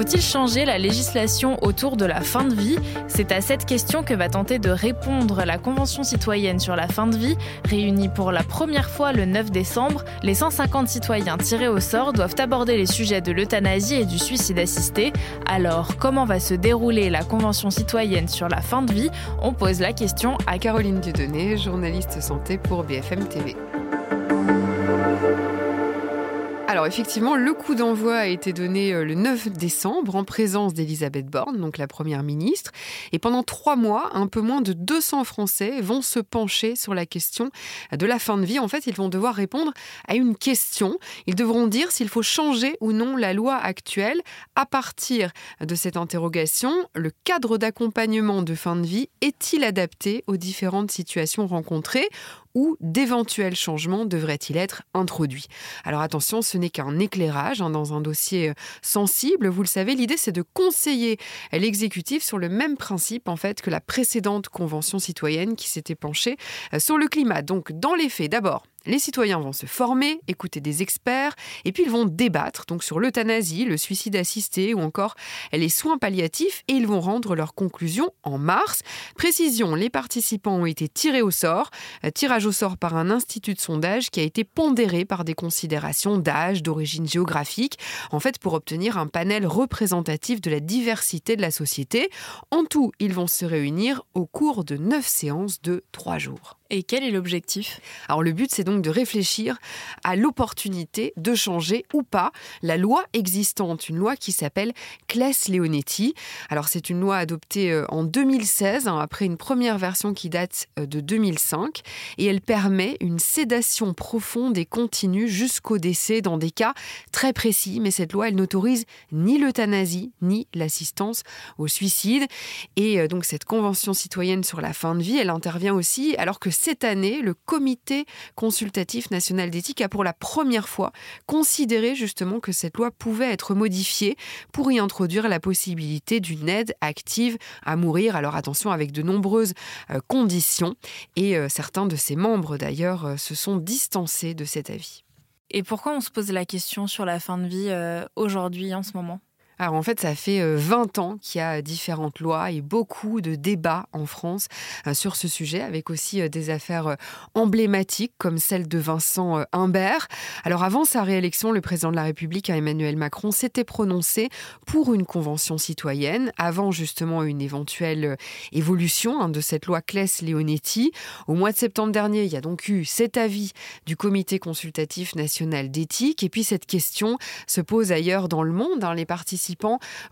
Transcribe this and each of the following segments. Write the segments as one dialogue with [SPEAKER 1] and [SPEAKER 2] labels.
[SPEAKER 1] Faut-il changer la législation autour de la fin de vie? C'est à cette question que va tenter de répondre la Convention citoyenne sur la fin de vie, réunie pour la première fois le 9 décembre. Les 150 citoyens tirés au sort doivent aborder les sujets de l'euthanasie et du suicide assisté. Alors, comment va se dérouler la Convention citoyenne sur la fin de vie? On pose la question à
[SPEAKER 2] Caroline Dudonné, journaliste santé pour BFM TV. Alors effectivement, le coup d'envoi a été donné euh, le 9 décembre en présence d'Elisabeth Borne, donc la Première ministre. Et pendant trois mois, un peu moins de 200 Français vont se pencher sur la question de la fin de vie. En fait, ils vont devoir répondre à une question. Ils devront dire s'il faut changer ou non la loi actuelle. À partir de cette interrogation, le cadre d'accompagnement de fin de vie est-il adapté aux différentes situations rencontrées? Ou d'éventuels changements devraient-ils être introduits Alors attention, ce n'est qu'un éclairage hein, dans un dossier euh, sensible. Vous le savez, l'idée c'est de conseiller l'exécutif sur le même principe en fait que la précédente convention citoyenne qui s'était penchée euh, sur le climat. Donc dans les faits, d'abord, les citoyens vont se former, écouter des experts, et puis ils vont débattre donc sur l'euthanasie, le suicide assisté ou encore les soins palliatifs, et ils vont rendre leurs conclusions en mars. Précision, les participants ont été tirés au sort, euh, tirage au sort par un institut de sondage qui a été pondéré par des considérations d'âge, d'origine géographique, en fait pour obtenir un panel représentatif de la diversité de la société. En tout, ils vont se réunir au cours de neuf séances de trois jours.
[SPEAKER 1] Et quel est l'objectif?
[SPEAKER 2] Alors le but, c'est donc de réfléchir à l'opportunité de changer ou pas la loi existante, une loi qui s'appelle Claes-Leonetti. Alors c'est une loi adoptée euh, en 2016, hein, après une première version qui date euh, de 2005, et elle permet une sédation profonde et continue jusqu'au décès dans des cas très précis. Mais cette loi, elle n'autorise ni l'euthanasie ni l'assistance au suicide. Et euh, donc cette convention citoyenne sur la fin de vie, elle intervient aussi alors que cette année, le Comité consultatif national d'éthique a pour la première fois considéré justement que cette loi pouvait être modifiée pour y introduire la possibilité d'une aide active à mourir. Alors attention, avec de nombreuses euh, conditions. Et euh, certains de ses membres, d'ailleurs, euh, se sont distancés de cet avis.
[SPEAKER 1] Et pourquoi on se pose la question sur la fin de vie aujourd'hui, en ce moment?
[SPEAKER 2] Alors en fait, ça fait 20 euh, ans qu'il y a différentes lois et beaucoup de débats en France euh, sur ce sujet, avec aussi euh, des affaires emblématiques comme celle de Vincent Humbert. Alors avant sa réélection, le président de la République, Emmanuel Macron, s'était prononcé pour une convention citoyenne, avant justement une éventuelle évolution hein, de cette loi Claes-Leonetti. Au mois de septembre dernier, il y a donc eu cet avis du Comité consultatif national d'éthique. Et puis cette question se pose ailleurs dans le monde. Hein. Les participants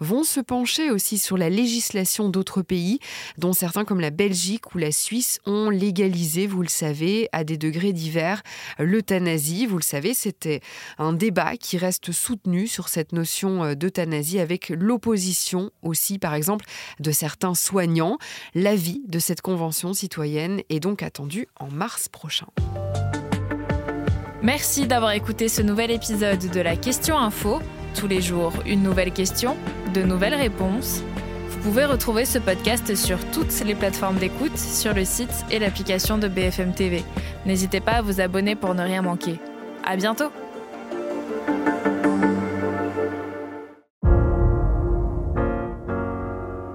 [SPEAKER 2] vont se pencher aussi sur la législation d'autres pays, dont certains comme la Belgique ou la Suisse ont légalisé, vous le savez, à des degrés divers, l'euthanasie. Vous le savez, c'était un débat qui reste soutenu sur cette notion d'euthanasie avec l'opposition aussi, par exemple, de certains soignants. L'avis de cette convention citoyenne est donc attendu en mars prochain.
[SPEAKER 1] Merci d'avoir écouté ce nouvel épisode de la Question Info. Tous les jours, une nouvelle question, de nouvelles réponses. Vous pouvez retrouver ce podcast sur toutes les plateformes d'écoute, sur le site et l'application de BFM TV. N'hésitez pas à vous abonner pour ne rien manquer. À bientôt!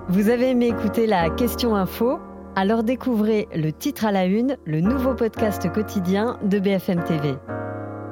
[SPEAKER 3] Vous avez aimé écouter la question info? Alors découvrez le titre à la une, le nouveau podcast quotidien de BFM TV.